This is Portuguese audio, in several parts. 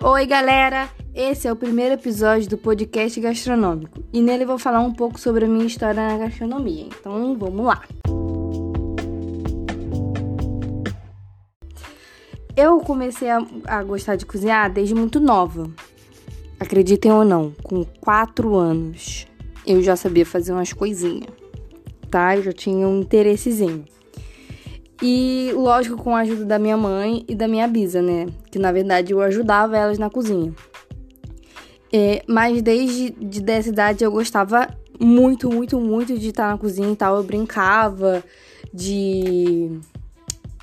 Oi, galera! Esse é o primeiro episódio do podcast gastronômico e nele vou falar um pouco sobre a minha história na gastronomia. Então, vamos lá! Eu comecei a, a gostar de cozinhar desde muito nova. Acreditem ou não, com 4 anos eu já sabia fazer umas coisinhas, tá? Eu já tinha um interessezinho. E, lógico, com a ajuda da minha mãe e da minha bisa, né? Que na verdade eu ajudava elas na cozinha. É, mas desde de dessa idade eu gostava muito, muito, muito de estar na cozinha e tal. Eu brincava de,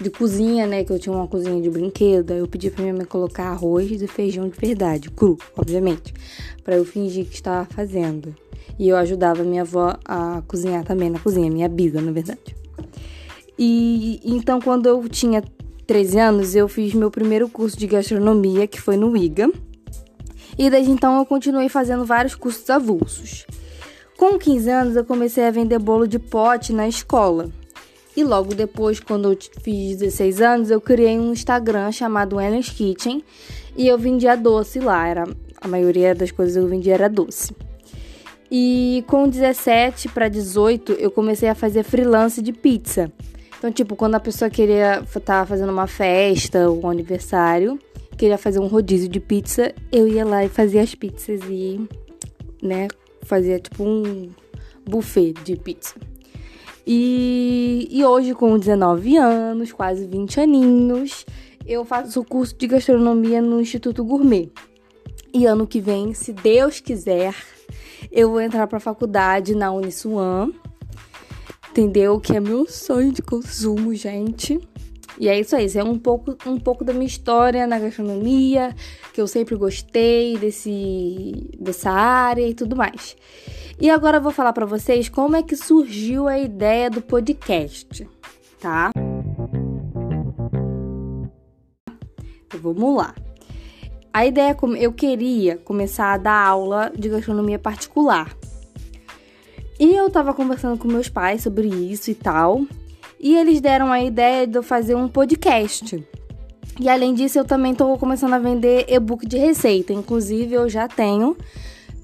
de cozinha, né? Que eu tinha uma cozinha de brinquedo. Aí eu pedi pra minha mãe colocar arroz e feijão de verdade, cru, obviamente. para eu fingir que estava fazendo. E eu ajudava minha avó a cozinhar também na cozinha, minha bisa, na verdade. E então, quando eu tinha 13 anos, eu fiz meu primeiro curso de gastronomia, que foi no IGA. E desde então eu continuei fazendo vários cursos avulsos. Com 15 anos, eu comecei a vender bolo de pote na escola. E logo depois, quando eu fiz 16 anos, eu criei um Instagram chamado Ellen's Kitchen e eu vendia doce lá. Era, a maioria das coisas eu vendia era doce. E com 17 para 18, eu comecei a fazer freelance de pizza. Então, tipo, quando a pessoa queria estar fazendo uma festa ou um aniversário, queria fazer um rodízio de pizza, eu ia lá e fazia as pizzas e, né, fazia tipo um buffet de pizza. E, e hoje, com 19 anos, quase 20 aninhos, eu faço o curso de gastronomia no Instituto Gourmet. E ano que vem, se Deus quiser, eu vou entrar para a faculdade na Uniswan entendeu? Que é meu sonho de consumo, gente. E é isso aí, isso é um pouco, um pouco da minha história na gastronomia, que eu sempre gostei desse, dessa área e tudo mais. E agora eu vou falar para vocês como é que surgiu a ideia do podcast, tá? Então, vamos lá. A ideia é eu queria começar a dar aula de gastronomia particular. E eu tava conversando com meus pais sobre isso e tal. E eles deram a ideia de eu fazer um podcast. E além disso, eu também tô começando a vender e-book de receita. Inclusive, eu já tenho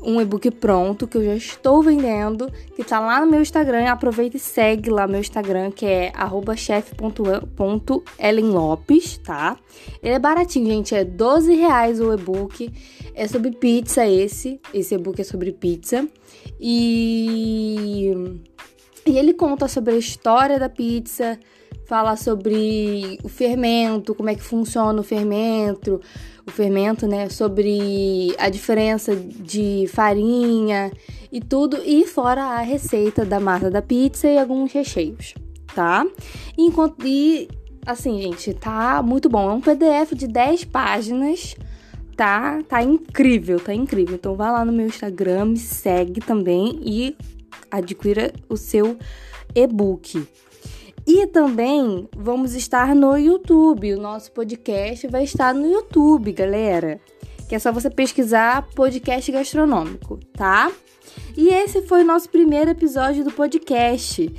um e-book pronto que eu já estou vendendo, que tá lá no meu Instagram. Aproveita e segue lá meu Instagram, que é chef.elenlopes, tá? Ele é baratinho, gente, é 12 reais o e-book. É sobre pizza esse, esse e-book é sobre pizza. E, e ele conta sobre a história da pizza, fala sobre o fermento, como é que funciona o fermento, o fermento, né? Sobre a diferença de farinha e tudo, e fora a receita da massa da pizza e alguns recheios, tá? Enquanto, e assim, gente, tá muito bom. É um PDF de 10 páginas tá, tá incrível, tá incrível. Então vá lá no meu Instagram, me segue também e adquira o seu e-book. E também vamos estar no YouTube. O nosso podcast vai estar no YouTube, galera. Que é só você pesquisar podcast gastronômico, tá? E esse foi o nosso primeiro episódio do podcast.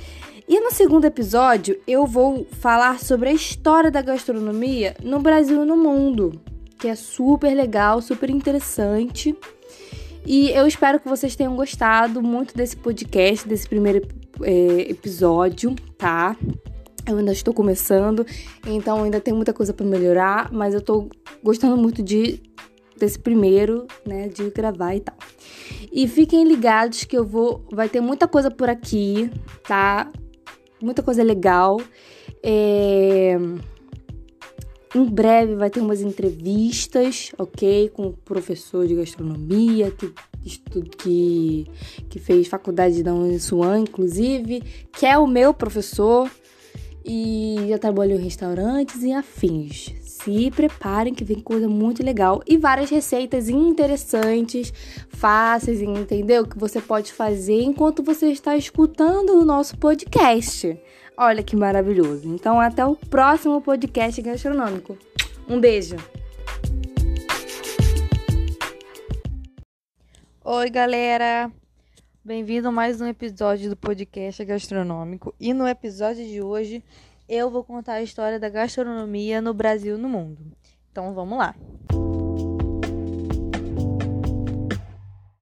E no segundo episódio eu vou falar sobre a história da gastronomia no Brasil e no mundo que é super legal, super interessante. E eu espero que vocês tenham gostado muito desse podcast, desse primeiro é, episódio, tá? Eu ainda estou começando, então ainda tem muita coisa para melhorar, mas eu tô gostando muito de desse primeiro, né, de gravar e tal. E fiquem ligados que eu vou vai ter muita coisa por aqui, tá? Muita coisa legal. É em breve vai ter umas entrevistas, ok? Com o professor de gastronomia que, que, que fez faculdade da Uniswan, inclusive, que é o meu professor e já trabalhou em restaurantes e afins. Se preparem que vem coisa muito legal e várias receitas interessantes, fáceis, entendeu? Que você pode fazer enquanto você está escutando o nosso podcast. Olha que maravilhoso. Então, até o próximo podcast gastronômico. Um beijo. Oi, galera. Bem-vindo a mais um episódio do podcast gastronômico. E no episódio de hoje, eu vou contar a história da gastronomia no Brasil e no mundo. Então, vamos lá.